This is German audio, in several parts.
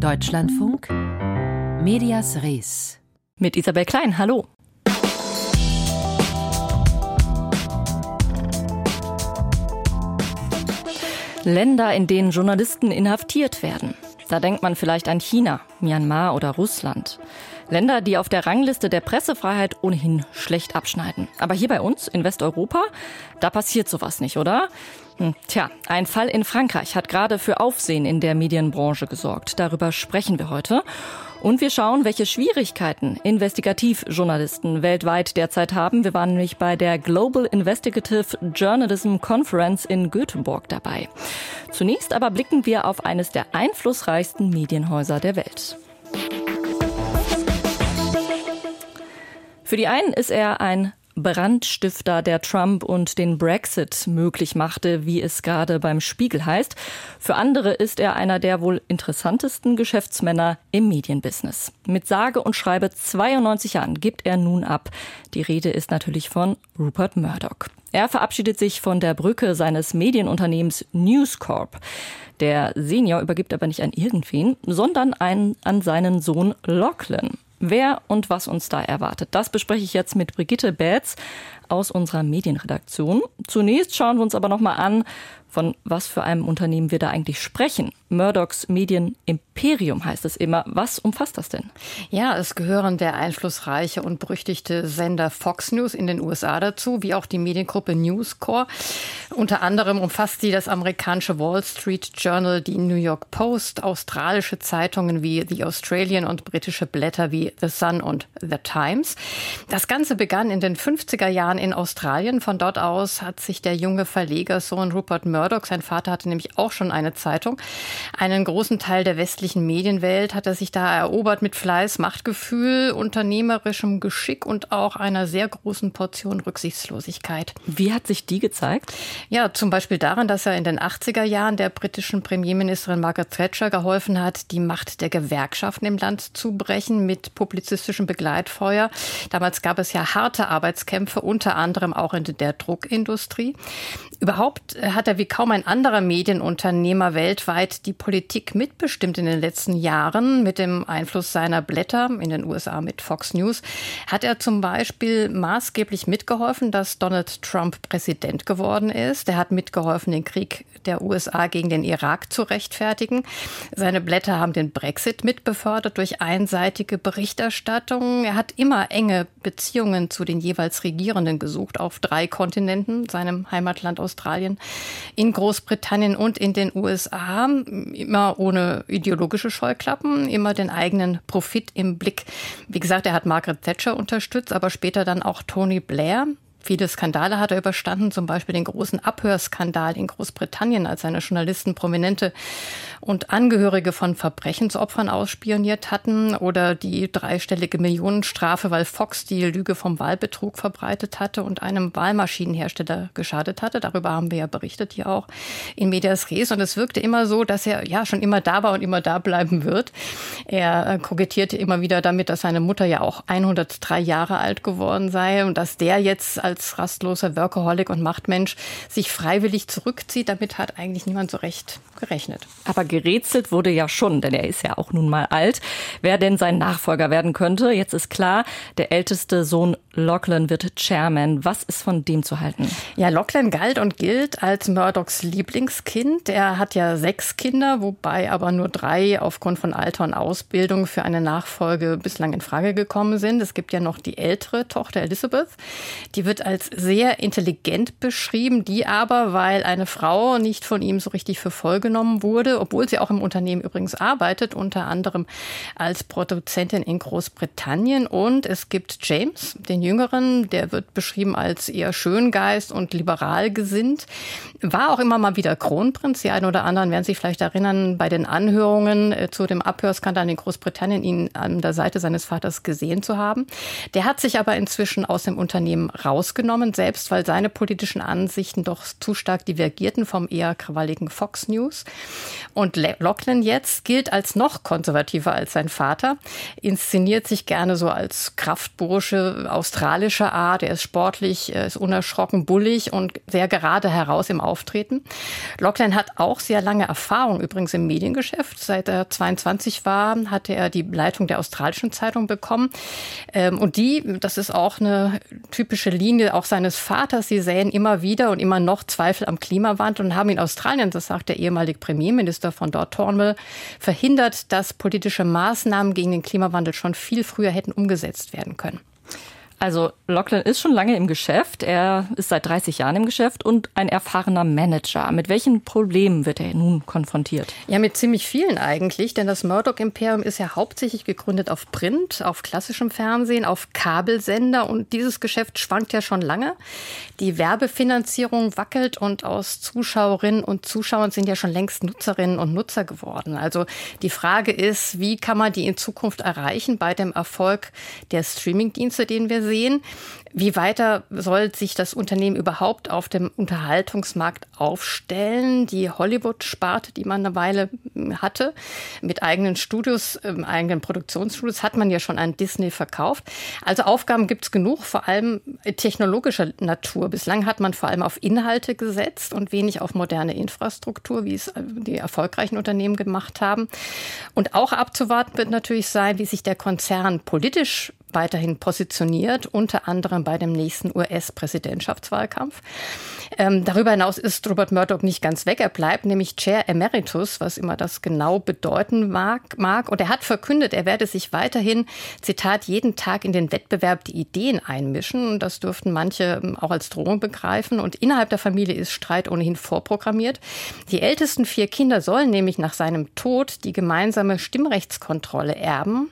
Deutschlandfunk Medias Res. Mit Isabel Klein, hallo. Länder, in denen Journalisten inhaftiert werden. Da denkt man vielleicht an China, Myanmar oder Russland. Länder, die auf der Rangliste der Pressefreiheit ohnehin schlecht abschneiden. Aber hier bei uns in Westeuropa, da passiert sowas nicht, oder? Hm, tja, ein Fall in Frankreich hat gerade für Aufsehen in der Medienbranche gesorgt. Darüber sprechen wir heute. Und wir schauen, welche Schwierigkeiten Investigativjournalisten weltweit derzeit haben. Wir waren nämlich bei der Global Investigative Journalism Conference in Göteborg dabei. Zunächst aber blicken wir auf eines der einflussreichsten Medienhäuser der Welt. Für die einen ist er ein Brandstifter, der Trump und den Brexit möglich machte, wie es gerade beim Spiegel heißt. Für andere ist er einer der wohl interessantesten Geschäftsmänner im Medienbusiness. Mit sage und schreibe 92 Jahren gibt er nun ab. Die Rede ist natürlich von Rupert Murdoch. Er verabschiedet sich von der Brücke seines Medienunternehmens News Corp. Der Senior übergibt aber nicht an irgendwen, sondern einen, an seinen Sohn Lachlan. Wer und was uns da erwartet, das bespreche ich jetzt mit Brigitte Betz aus unserer Medienredaktion. Zunächst schauen wir uns aber noch mal an, von was für einem Unternehmen wir da eigentlich sprechen. Murdochs Medienimperium heißt es immer. Was umfasst das denn? Ja, es gehören der einflussreiche und berüchtigte Sender Fox News in den USA dazu, wie auch die Mediengruppe News Corps. Unter anderem umfasst sie das amerikanische Wall Street Journal, die New York Post, australische Zeitungen wie The Australian und britische Blätter wie The Sun und The Times. Das Ganze begann in den 50er Jahren in Australien. Von dort aus hat sich der junge Verlegersohn Rupert Murdoch, sein Vater hatte nämlich auch schon eine Zeitung, einen großen Teil der westlichen Medienwelt hat er sich da erobert mit Fleiß, Machtgefühl, unternehmerischem Geschick und auch einer sehr großen Portion Rücksichtslosigkeit. Wie hat sich die gezeigt? Ja, zum Beispiel daran, dass er in den 80er Jahren der britischen Premierministerin Margaret Thatcher geholfen hat, die Macht der Gewerkschaften im Land zu brechen mit publizistischem Begleitfeuer. Damals gab es ja harte Arbeitskämpfe, unter anderem auch in der Druckindustrie. Überhaupt hat er wie kaum ein anderer Medienunternehmer weltweit die Politik mitbestimmt in den letzten Jahren mit dem Einfluss seiner Blätter in den USA mit Fox News. Hat er zum Beispiel maßgeblich mitgeholfen, dass Donald Trump Präsident geworden ist. Er hat mitgeholfen, den Krieg der USA gegen den Irak zu rechtfertigen. Seine Blätter haben den Brexit mitbefördert durch einseitige Berichterstattung. Er hat immer enge Beziehungen zu den jeweils Regierenden gesucht auf drei Kontinenten, seinem Heimatland Australien, in Großbritannien und in den USA immer ohne ideologische Scheuklappen, immer den eigenen Profit im Blick. Wie gesagt, er hat Margaret Thatcher unterstützt, aber später dann auch Tony Blair. Viele Skandale hat er überstanden, zum Beispiel den großen Abhörskandal in Großbritannien, als seine Journalisten prominente und Angehörige von Verbrechensopfern ausspioniert hatten oder die dreistellige Millionenstrafe, weil Fox die Lüge vom Wahlbetrug verbreitet hatte und einem Wahlmaschinenhersteller geschadet hatte. Darüber haben wir ja berichtet hier auch in Medias Res. Und es wirkte immer so, dass er ja schon immer da war und immer da bleiben wird. Er äh, kokettierte immer wieder damit, dass seine Mutter ja auch 103 Jahre alt geworden sei und dass der jetzt als rastloser Workaholic und Machtmensch sich freiwillig zurückzieht. Damit hat eigentlich niemand so recht gerechnet. Aber gerätselt wurde ja schon, denn er ist ja auch nun mal alt, wer denn sein Nachfolger werden könnte. Jetzt ist klar, der älteste Sohn Lachlan wird Chairman. Was ist von dem zu halten? Ja, Lachlan galt und gilt als Murdochs Lieblingskind. Er hat ja sechs Kinder, wobei aber nur drei aufgrund von Alter und Ausbildung für eine Nachfolge bislang in Frage gekommen sind. Es gibt ja noch die ältere Tochter Elizabeth. Die wird als sehr intelligent beschrieben, die aber, weil eine Frau nicht von ihm so richtig für voll genommen wurde, obwohl sie auch im Unternehmen übrigens arbeitet, unter anderem als Produzentin in Großbritannien. Und es gibt James, den Jüngeren, der wird beschrieben als eher Schöngeist und liberal gesinnt. War auch immer mal wieder Kronprinz. Die einen oder anderen werden sich vielleicht erinnern, bei den Anhörungen äh, zu dem Abhörskandal in Großbritannien ihn an der Seite seines Vaters gesehen zu haben. Der hat sich aber inzwischen aus dem Unternehmen raus rausgenommen, selbst weil seine politischen Ansichten doch zu stark divergierten vom eher krawalligen Fox News. Und Lachlan jetzt gilt als noch konservativer als sein Vater, inszeniert sich gerne so als Kraftbursche australischer Art. Er ist sportlich, ist unerschrocken, bullig und sehr gerade heraus im Auftreten. Lachlan hat auch sehr lange Erfahrung übrigens im Mediengeschäft. Seit er 22 war, hatte er die Leitung der australischen Zeitung bekommen. Ähm, und die, das ist auch eine typische Linie auch seines Vaters, sie säen immer wieder und immer noch Zweifel am Klimawandel und haben in Australien, das sagt der ehemalige Premierminister von dort, Thornwell, verhindert, dass politische Maßnahmen gegen den Klimawandel schon viel früher hätten umgesetzt werden können. Also Lachlan ist schon lange im Geschäft. Er ist seit 30 Jahren im Geschäft und ein erfahrener Manager. Mit welchen Problemen wird er nun konfrontiert? Ja, mit ziemlich vielen eigentlich, denn das Murdoch-Imperium ist ja hauptsächlich gegründet auf Print, auf klassischem Fernsehen, auf Kabelsender und dieses Geschäft schwankt ja schon lange. Die Werbefinanzierung wackelt und aus Zuschauerinnen und Zuschauern sind ja schon längst Nutzerinnen und Nutzer geworden. Also die Frage ist, wie kann man die in Zukunft erreichen bei dem Erfolg der Streamingdienste, den wir sehen? Sehen. Wie weiter soll sich das Unternehmen überhaupt auf dem Unterhaltungsmarkt aufstellen? Die Hollywood-Sparte, die man eine Weile hm, hatte, mit eigenen Studios, ähm, eigenen Produktionsstudios, hat man ja schon an Disney verkauft. Also Aufgaben gibt es genug, vor allem technologischer Natur. Bislang hat man vor allem auf Inhalte gesetzt und wenig auf moderne Infrastruktur, wie es äh, die erfolgreichen Unternehmen gemacht haben. Und auch abzuwarten wird natürlich sein, wie sich der Konzern politisch weiterhin positioniert, unter anderem bei dem nächsten US-Präsidentschaftswahlkampf. Ähm, darüber hinaus ist Robert Murdoch nicht ganz weg. Er bleibt nämlich Chair Emeritus, was immer das genau bedeuten mag. mag. Und er hat verkündet, er werde sich weiterhin, Zitat, jeden Tag in den Wettbewerb die Ideen einmischen. Und das dürften manche ähm, auch als Drohung begreifen. Und innerhalb der Familie ist Streit ohnehin vorprogrammiert. Die ältesten vier Kinder sollen nämlich nach seinem Tod die gemeinsame Stimmrechtskontrolle erben.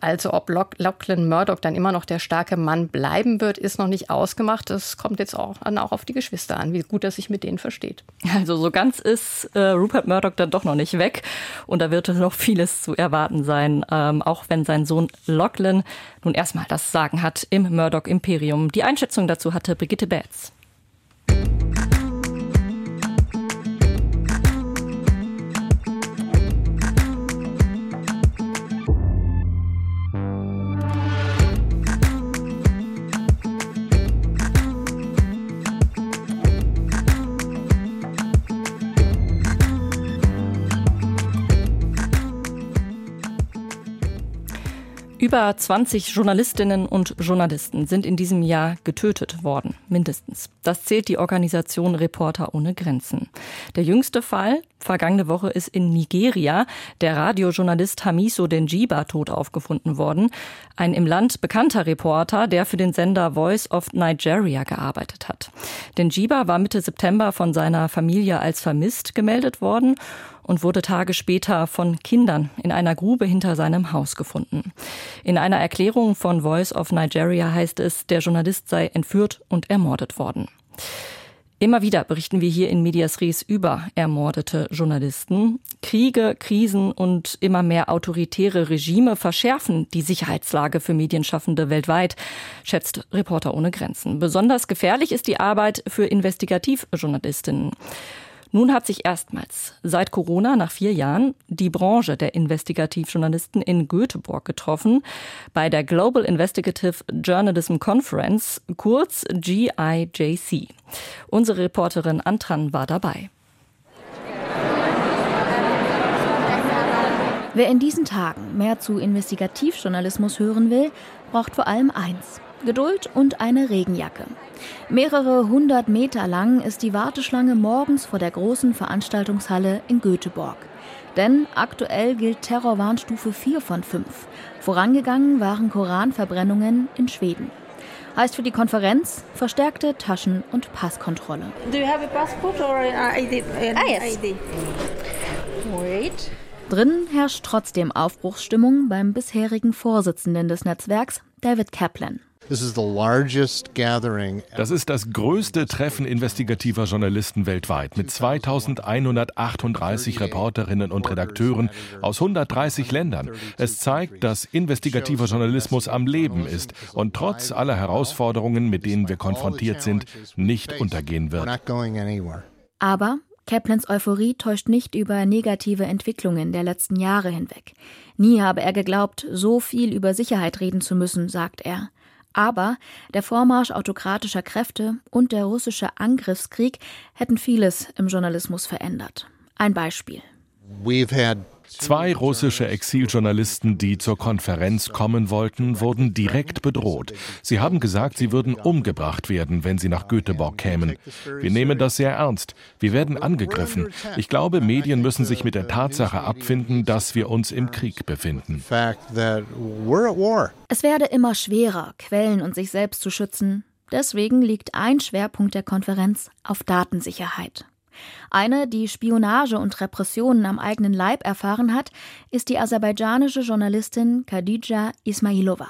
Also ob Lachlan Murdoch dann immer noch der starke Mann bleiben wird, ist noch nicht ausgemacht. Das kommt jetzt auch, auch auf die Geschwister an, wie gut er sich mit denen versteht. Also so ganz ist äh, Rupert Murdoch dann doch noch nicht weg und da wird noch vieles zu erwarten sein, ähm, auch wenn sein Sohn Lachlan nun erstmal das Sagen hat im Murdoch-Imperium. Die Einschätzung dazu hatte Brigitte Betz. Über 20 Journalistinnen und Journalisten sind in diesem Jahr getötet worden, mindestens. Das zählt die Organisation Reporter ohne Grenzen. Der jüngste Fall, vergangene Woche, ist in Nigeria der Radiojournalist Hamiso Denjiba tot aufgefunden worden. Ein im Land bekannter Reporter, der für den Sender Voice of Nigeria gearbeitet hat. Denjiba war Mitte September von seiner Familie als vermisst gemeldet worden und wurde Tage später von Kindern in einer Grube hinter seinem Haus gefunden. In einer Erklärung von Voice of Nigeria heißt es, der Journalist sei entführt und ermordet worden. Immer wieder berichten wir hier in Medias Res über ermordete Journalisten. Kriege, Krisen und immer mehr autoritäre Regime verschärfen die Sicherheitslage für Medienschaffende weltweit, schätzt Reporter ohne Grenzen. Besonders gefährlich ist die Arbeit für Investigativjournalistinnen. Nun hat sich erstmals seit Corona nach vier Jahren die Branche der Investigativjournalisten in Göteborg getroffen bei der Global Investigative Journalism Conference, kurz GIJC. Unsere Reporterin Antran war dabei. Wer in diesen Tagen mehr zu Investigativjournalismus hören will, braucht vor allem eins. Geduld und eine Regenjacke. Mehrere hundert Meter lang ist die Warteschlange morgens vor der großen Veranstaltungshalle in Göteborg. Denn aktuell gilt Terrorwarnstufe 4 von 5. Vorangegangen waren Koranverbrennungen in Schweden. Heißt für die Konferenz verstärkte Taschen- und Passkontrolle. Do you have a passport or an ID? An ah, yes. ID? Wait. Drinnen herrscht trotzdem Aufbruchsstimmung beim bisherigen Vorsitzenden des Netzwerks, David Kaplan. Das ist das größte Treffen investigativer Journalisten weltweit mit 2138 Reporterinnen und Redakteuren aus 130 Ländern. Es zeigt, dass investigativer Journalismus am Leben ist und trotz aller Herausforderungen, mit denen wir konfrontiert sind, nicht untergehen wird. Aber Kaplans Euphorie täuscht nicht über negative Entwicklungen der letzten Jahre hinweg. Nie habe er geglaubt, so viel über Sicherheit reden zu müssen, sagt er. Aber der Vormarsch autokratischer Kräfte und der russische Angriffskrieg hätten vieles im Journalismus verändert. Ein Beispiel. We've had Zwei russische Exiljournalisten, die zur Konferenz kommen wollten, wurden direkt bedroht. Sie haben gesagt, sie würden umgebracht werden, wenn sie nach Göteborg kämen. Wir nehmen das sehr ernst. Wir werden angegriffen. Ich glaube, Medien müssen sich mit der Tatsache abfinden, dass wir uns im Krieg befinden. Es werde immer schwerer, Quellen und sich selbst zu schützen. Deswegen liegt ein Schwerpunkt der Konferenz auf Datensicherheit. Eine, die Spionage und Repressionen am eigenen Leib erfahren hat, ist die aserbaidschanische Journalistin Khadija Ismailova.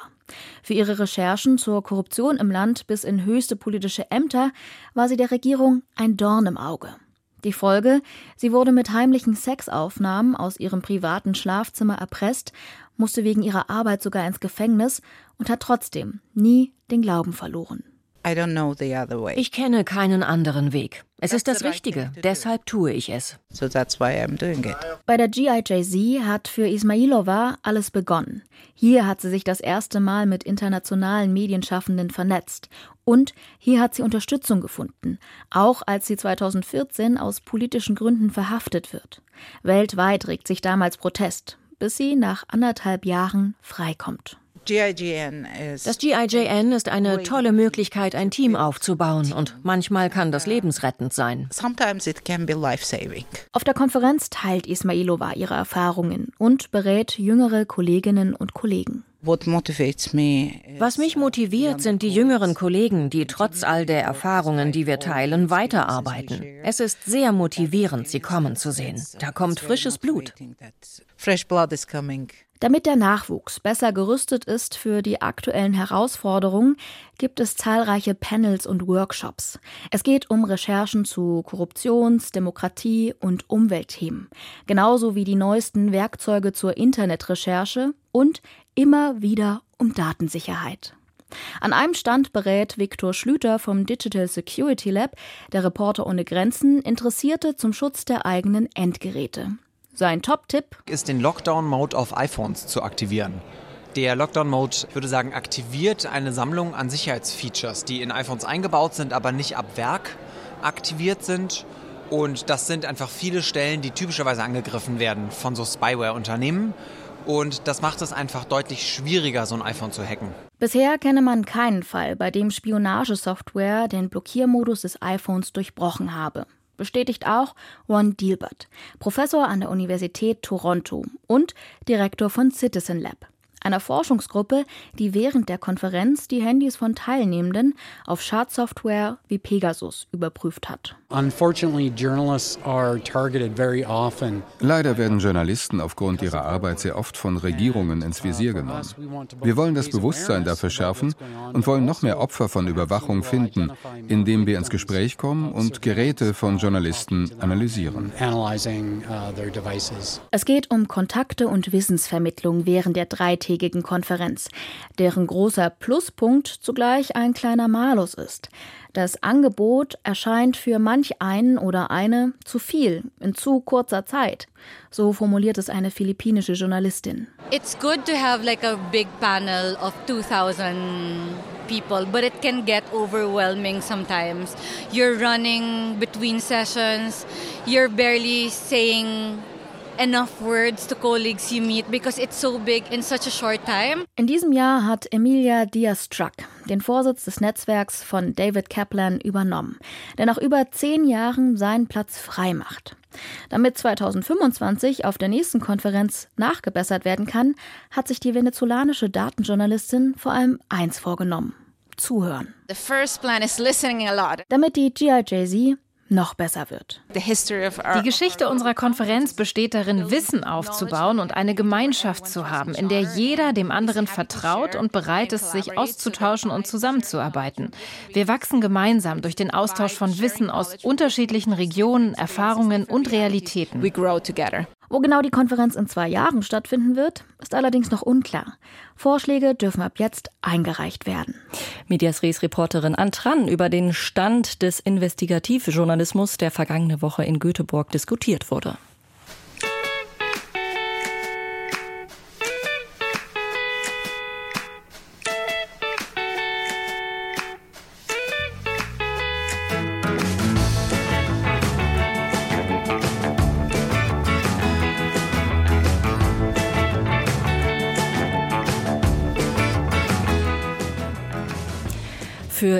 Für ihre Recherchen zur Korruption im Land bis in höchste politische Ämter war sie der Regierung ein Dorn im Auge. Die Folge, sie wurde mit heimlichen Sexaufnahmen aus ihrem privaten Schlafzimmer erpresst, musste wegen ihrer Arbeit sogar ins Gefängnis und hat trotzdem nie den Glauben verloren. Ich kenne keinen anderen Weg. Es ist das Richtige, deshalb tue ich es. Bei der GIJZ hat für Ismailova alles begonnen. Hier hat sie sich das erste Mal mit internationalen Medienschaffenden vernetzt. Und hier hat sie Unterstützung gefunden, auch als sie 2014 aus politischen Gründen verhaftet wird. Weltweit regt sich damals Protest, bis sie nach anderthalb Jahren freikommt. Das GIJN ist eine tolle Möglichkeit, ein Team aufzubauen und manchmal kann das lebensrettend sein. Auf der Konferenz teilt Ismailova ihre Erfahrungen und berät jüngere Kolleginnen und Kollegen. Was mich motiviert, sind die jüngeren Kollegen, die trotz all der Erfahrungen, die wir teilen, weiterarbeiten. Es ist sehr motivierend, sie kommen zu sehen. Da kommt frisches Blut. Damit der Nachwuchs besser gerüstet ist für die aktuellen Herausforderungen, gibt es zahlreiche Panels und Workshops. Es geht um Recherchen zu Korruptions-, Demokratie- und Umweltthemen, genauso wie die neuesten Werkzeuge zur Internetrecherche und immer wieder um Datensicherheit. An einem Stand berät Viktor Schlüter vom Digital Security Lab, der Reporter ohne Grenzen, Interessierte zum Schutz der eigenen Endgeräte. Sein Top-Tipp ist, den Lockdown-Mode auf iPhones zu aktivieren. Der Lockdown-Mode, würde sagen, aktiviert eine Sammlung an Sicherheitsfeatures, die in iPhones eingebaut sind, aber nicht ab Werk aktiviert sind. Und das sind einfach viele Stellen, die typischerweise angegriffen werden von so Spyware-Unternehmen. Und das macht es einfach deutlich schwieriger, so ein iPhone zu hacken. Bisher kenne man keinen Fall, bei dem Spionagesoftware den Blockiermodus des iPhones durchbrochen habe bestätigt auch Ron Dilbert, Professor an der Universität Toronto und Direktor von Citizen Lab einer Forschungsgruppe, die während der Konferenz die Handys von Teilnehmenden auf Schadsoftware wie Pegasus überprüft hat. Leider werden Journalisten aufgrund ihrer Arbeit sehr oft von Regierungen ins Visier genommen. Wir wollen das Bewusstsein dafür schärfen und wollen noch mehr Opfer von Überwachung finden, indem wir ins Gespräch kommen und Geräte von Journalisten analysieren. Es geht um Kontakte und Wissensvermittlung während der drei dreitägigen Konferenz, deren großer Pluspunkt zugleich ein kleiner Malus ist. Das Angebot erscheint für manch einen oder eine zu viel in zu kurzer Zeit. So formuliert es eine philippinische Journalistin. It's good to have like a big panel of 2000 people, but it can get overwhelming sometimes. You're running between sessions, you're barely saying enough words to colleagues you meet because it's so big in such a short time. In diesem Jahr hat Emilia Diaz-Struck den Vorsitz des Netzwerks von David Kaplan übernommen, der nach über zehn Jahren seinen Platz frei macht. Damit 2025 auf der nächsten Konferenz nachgebessert werden kann, hat sich die venezolanische Datenjournalistin vor allem eins vorgenommen: Zuhören. The first plan is listening a lot. Damit die GIJZ noch besser wird. Die Geschichte unserer Konferenz besteht darin, Wissen aufzubauen und eine Gemeinschaft zu haben, in der jeder dem anderen vertraut und bereit ist, sich auszutauschen und zusammenzuarbeiten. Wir wachsen gemeinsam durch den Austausch von Wissen aus unterschiedlichen Regionen, Erfahrungen und Realitäten. Wo genau die Konferenz in zwei Jahren stattfinden wird, ist allerdings noch unklar. Vorschläge dürfen ab jetzt eingereicht werden. Medias Res Reporterin Antran über den Stand des Investigativjournalismus, der vergangene Woche in Göteborg diskutiert wurde.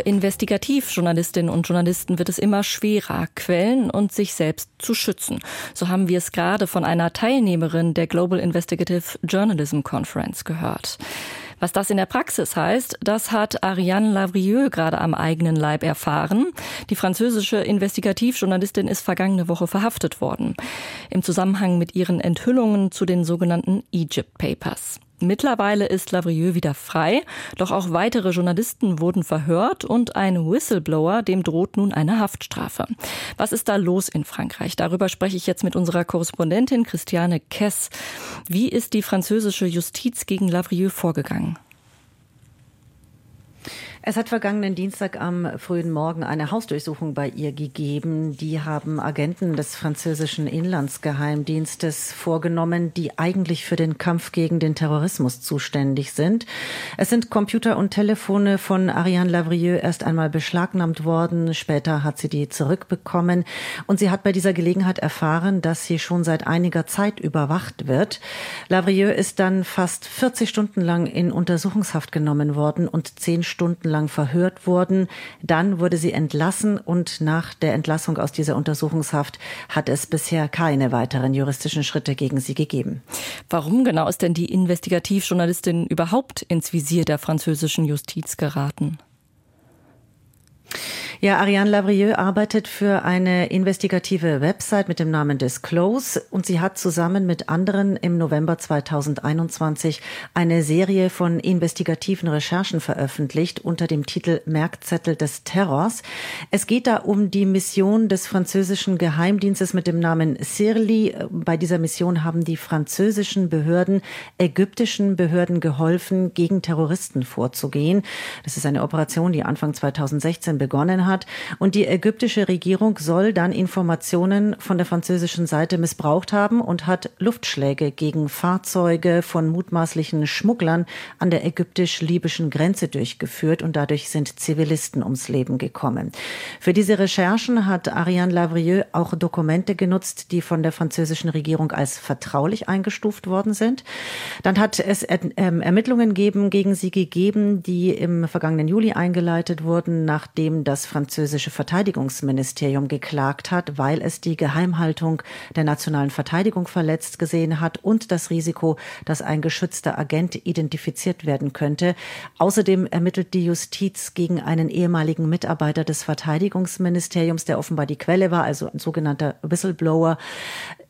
Investigativjournalistinnen und Journalisten wird es immer schwerer, Quellen und sich selbst zu schützen. So haben wir es gerade von einer Teilnehmerin der Global Investigative Journalism Conference gehört. Was das in der Praxis heißt, das hat Ariane Lavrieux gerade am eigenen Leib erfahren. Die französische Investigativjournalistin ist vergangene Woche verhaftet worden. Im Zusammenhang mit ihren Enthüllungen zu den sogenannten Egypt Papers. Mittlerweile ist Lavrieux wieder frei, doch auch weitere Journalisten wurden verhört und ein Whistleblower, dem droht nun eine Haftstrafe. Was ist da los in Frankreich? Darüber spreche ich jetzt mit unserer Korrespondentin Christiane Kess. Wie ist die französische Justiz gegen Lavrieux vorgegangen? Es hat vergangenen Dienstag am frühen Morgen eine Hausdurchsuchung bei ihr gegeben. Die haben Agenten des französischen Inlandsgeheimdienstes vorgenommen, die eigentlich für den Kampf gegen den Terrorismus zuständig sind. Es sind Computer und Telefone von Ariane Lavrieux erst einmal beschlagnahmt worden. Später hat sie die zurückbekommen. Und sie hat bei dieser Gelegenheit erfahren, dass sie schon seit einiger Zeit überwacht wird. Lavrieux ist dann fast 40 Stunden lang in Untersuchungshaft genommen worden und zehn Stunden lang verhört wurden. Dann wurde sie entlassen und nach der Entlassung aus dieser Untersuchungshaft hat es bisher keine weiteren juristischen Schritte gegen sie gegeben. Warum genau ist denn die Investigativjournalistin überhaupt ins Visier der französischen Justiz geraten? Ja, Ariane Lavrieux arbeitet für eine investigative Website mit dem Namen Disclose und sie hat zusammen mit anderen im November 2021 eine Serie von investigativen Recherchen veröffentlicht unter dem Titel Merkzettel des Terrors. Es geht da um die Mission des französischen Geheimdienstes mit dem Namen Sirli. Bei dieser Mission haben die französischen Behörden ägyptischen Behörden geholfen, gegen Terroristen vorzugehen. Das ist eine Operation, die Anfang 2016 begonnen hat hat. Und die ägyptische Regierung soll dann Informationen von der französischen Seite missbraucht haben und hat Luftschläge gegen Fahrzeuge von mutmaßlichen Schmugglern an der ägyptisch-libyschen Grenze durchgeführt und dadurch sind Zivilisten ums Leben gekommen. Für diese Recherchen hat Ariane Lavrieux auch Dokumente genutzt, die von der französischen Regierung als vertraulich eingestuft worden sind. Dann hat es ähm, Ermittlungen geben, gegen sie gegeben, die im vergangenen Juli eingeleitet wurden, nachdem das französische Verteidigungsministerium geklagt hat, weil es die Geheimhaltung der nationalen Verteidigung verletzt gesehen hat und das Risiko, dass ein geschützter Agent identifiziert werden könnte. Außerdem ermittelt die Justiz gegen einen ehemaligen Mitarbeiter des Verteidigungsministeriums, der offenbar die Quelle war, also ein sogenannter Whistleblower.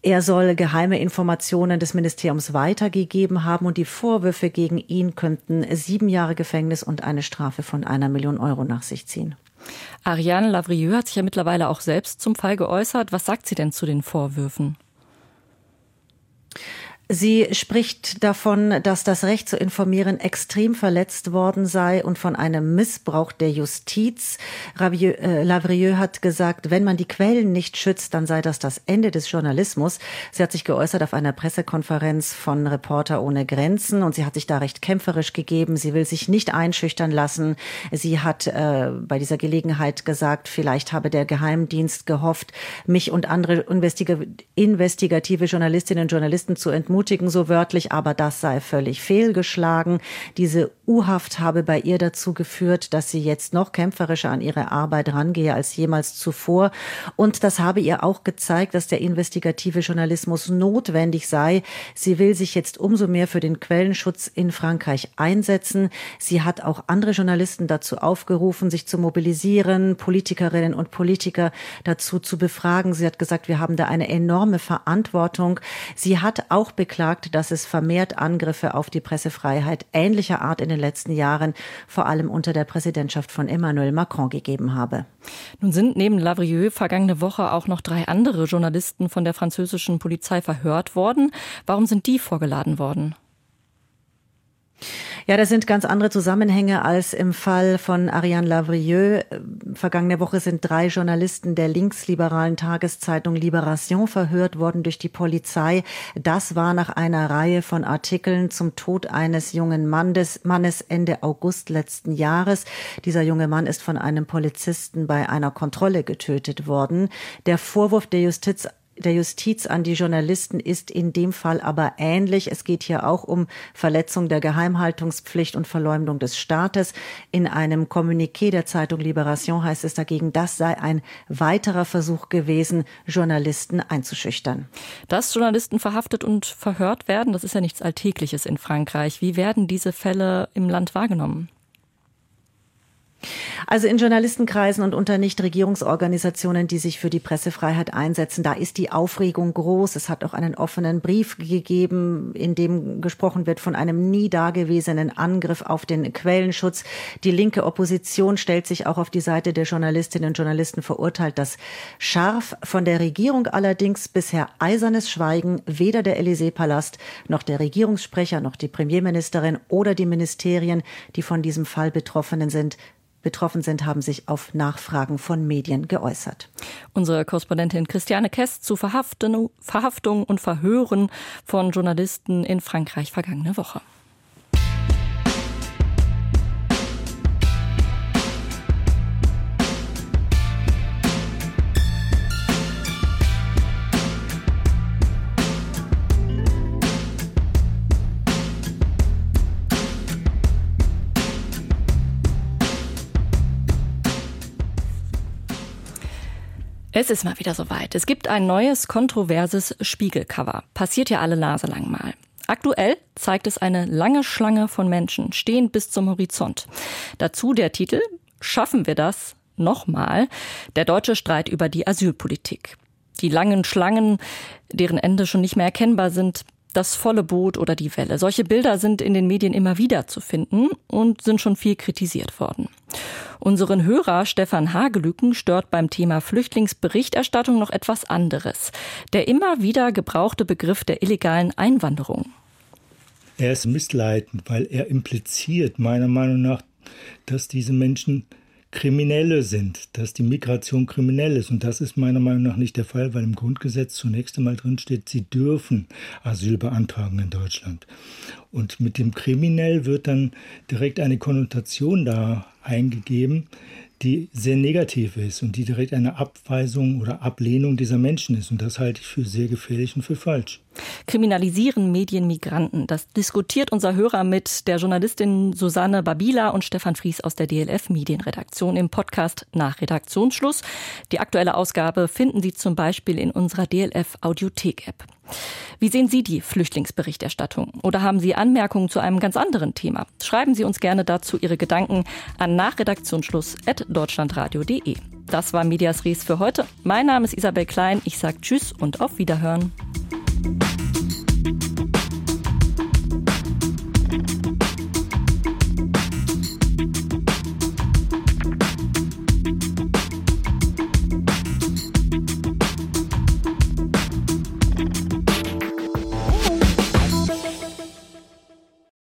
Er soll geheime Informationen des Ministeriums weitergegeben haben und die Vorwürfe gegen ihn könnten sieben Jahre Gefängnis und eine Strafe von einer Million Euro nach sich ziehen. Ariane Lavrieux hat sich ja mittlerweile auch selbst zum Fall geäußert. Was sagt sie denn zu den Vorwürfen? Sie spricht davon, dass das Recht zu informieren extrem verletzt worden sei und von einem Missbrauch der Justiz. Rabieux, äh, Lavrieux hat gesagt, wenn man die Quellen nicht schützt, dann sei das das Ende des Journalismus. Sie hat sich geäußert auf einer Pressekonferenz von Reporter ohne Grenzen und sie hat sich da recht kämpferisch gegeben. Sie will sich nicht einschüchtern lassen. Sie hat äh, bei dieser Gelegenheit gesagt, vielleicht habe der Geheimdienst gehofft, mich und andere investigative Journalistinnen und Journalisten zu entmutigen ermutigen, so wörtlich, aber das sei völlig fehlgeschlagen. Diese U-Haft habe bei ihr dazu geführt, dass sie jetzt noch kämpferischer an ihre Arbeit rangehe als jemals zuvor. Und das habe ihr auch gezeigt, dass der investigative Journalismus notwendig sei. Sie will sich jetzt umso mehr für den Quellenschutz in Frankreich einsetzen. Sie hat auch andere Journalisten dazu aufgerufen, sich zu mobilisieren, Politikerinnen und Politiker dazu zu befragen. Sie hat gesagt, wir haben da eine enorme Verantwortung. Sie hat auch beklagt, dass es vermehrt Angriffe auf die Pressefreiheit ähnlicher Art in den letzten Jahren, vor allem unter der Präsidentschaft von Emmanuel Macron gegeben habe. Nun sind neben Lavrieux vergangene Woche auch noch drei andere Journalisten von der französischen Polizei verhört worden. Warum sind die vorgeladen worden? Ja, das sind ganz andere Zusammenhänge als im Fall von Ariane Lavrieux. Vergangene Woche sind drei Journalisten der linksliberalen Tageszeitung Libération verhört worden durch die Polizei. Das war nach einer Reihe von Artikeln zum Tod eines jungen Mannes, Mannes Ende August letzten Jahres. Dieser junge Mann ist von einem Polizisten bei einer Kontrolle getötet worden. Der Vorwurf der Justiz der Justiz an die Journalisten ist in dem Fall aber ähnlich. Es geht hier auch um Verletzung der Geheimhaltungspflicht und Verleumdung des Staates. In einem Kommuniqué der Zeitung Libération heißt es dagegen, das sei ein weiterer Versuch gewesen, Journalisten einzuschüchtern. Dass Journalisten verhaftet und verhört werden, das ist ja nichts Alltägliches in Frankreich. Wie werden diese Fälle im Land wahrgenommen? Also in Journalistenkreisen und unter Nichtregierungsorganisationen, die sich für die Pressefreiheit einsetzen, da ist die Aufregung groß. Es hat auch einen offenen Brief gegeben, in dem gesprochen wird von einem nie dagewesenen Angriff auf den Quellenschutz. Die linke Opposition stellt sich auch auf die Seite der Journalistinnen und Journalisten, verurteilt das scharf. Von der Regierung allerdings bisher eisernes Schweigen. Weder der Élysée-Palast noch der Regierungssprecher noch die Premierministerin oder die Ministerien, die von diesem Fall betroffenen sind, betroffen sind, haben sich auf Nachfragen von Medien geäußert. Unsere Korrespondentin Christiane Kess zu Verhaftung, und Verhören von Journalisten in Frankreich vergangene Woche. Es ist mal wieder soweit. Es gibt ein neues kontroverses Spiegelcover. Passiert ja alle Nase lang mal. Aktuell zeigt es eine lange Schlange von Menschen, stehend bis zum Horizont. Dazu der Titel Schaffen wir das? Nochmal. Der deutsche Streit über die Asylpolitik. Die langen Schlangen, deren Ende schon nicht mehr erkennbar sind, das volle Boot oder die Welle. Solche Bilder sind in den Medien immer wieder zu finden und sind schon viel kritisiert worden. Unseren Hörer Stefan Hagelüken stört beim Thema Flüchtlingsberichterstattung noch etwas anderes. Der immer wieder gebrauchte Begriff der illegalen Einwanderung. Er ist missleitend, weil er impliziert meiner Meinung nach, dass diese Menschen Kriminelle sind, dass die Migration kriminell ist. Und das ist meiner Meinung nach nicht der Fall, weil im Grundgesetz zunächst einmal drin steht, sie dürfen Asyl beantragen in Deutschland. Und mit dem kriminell wird dann direkt eine Konnotation da eingegeben, die sehr negativ ist und die direkt eine Abweisung oder Ablehnung dieser Menschen ist. Und das halte ich für sehr gefährlich und für falsch. Kriminalisieren Medien Migranten? Das diskutiert unser Hörer mit der Journalistin Susanne Babila und Stefan Fries aus der DLF Medienredaktion im Podcast nach Redaktionsschluss. Die aktuelle Ausgabe finden Sie zum Beispiel in unserer DLF Audiothek App. Wie sehen Sie die Flüchtlingsberichterstattung? Oder haben Sie Anmerkungen zu einem ganz anderen Thema? Schreiben Sie uns gerne dazu Ihre Gedanken an nachredaktionsschluss.deutschlandradio.de. Das war Medias Res für heute. Mein Name ist Isabel Klein. Ich sage Tschüss und auf Wiederhören.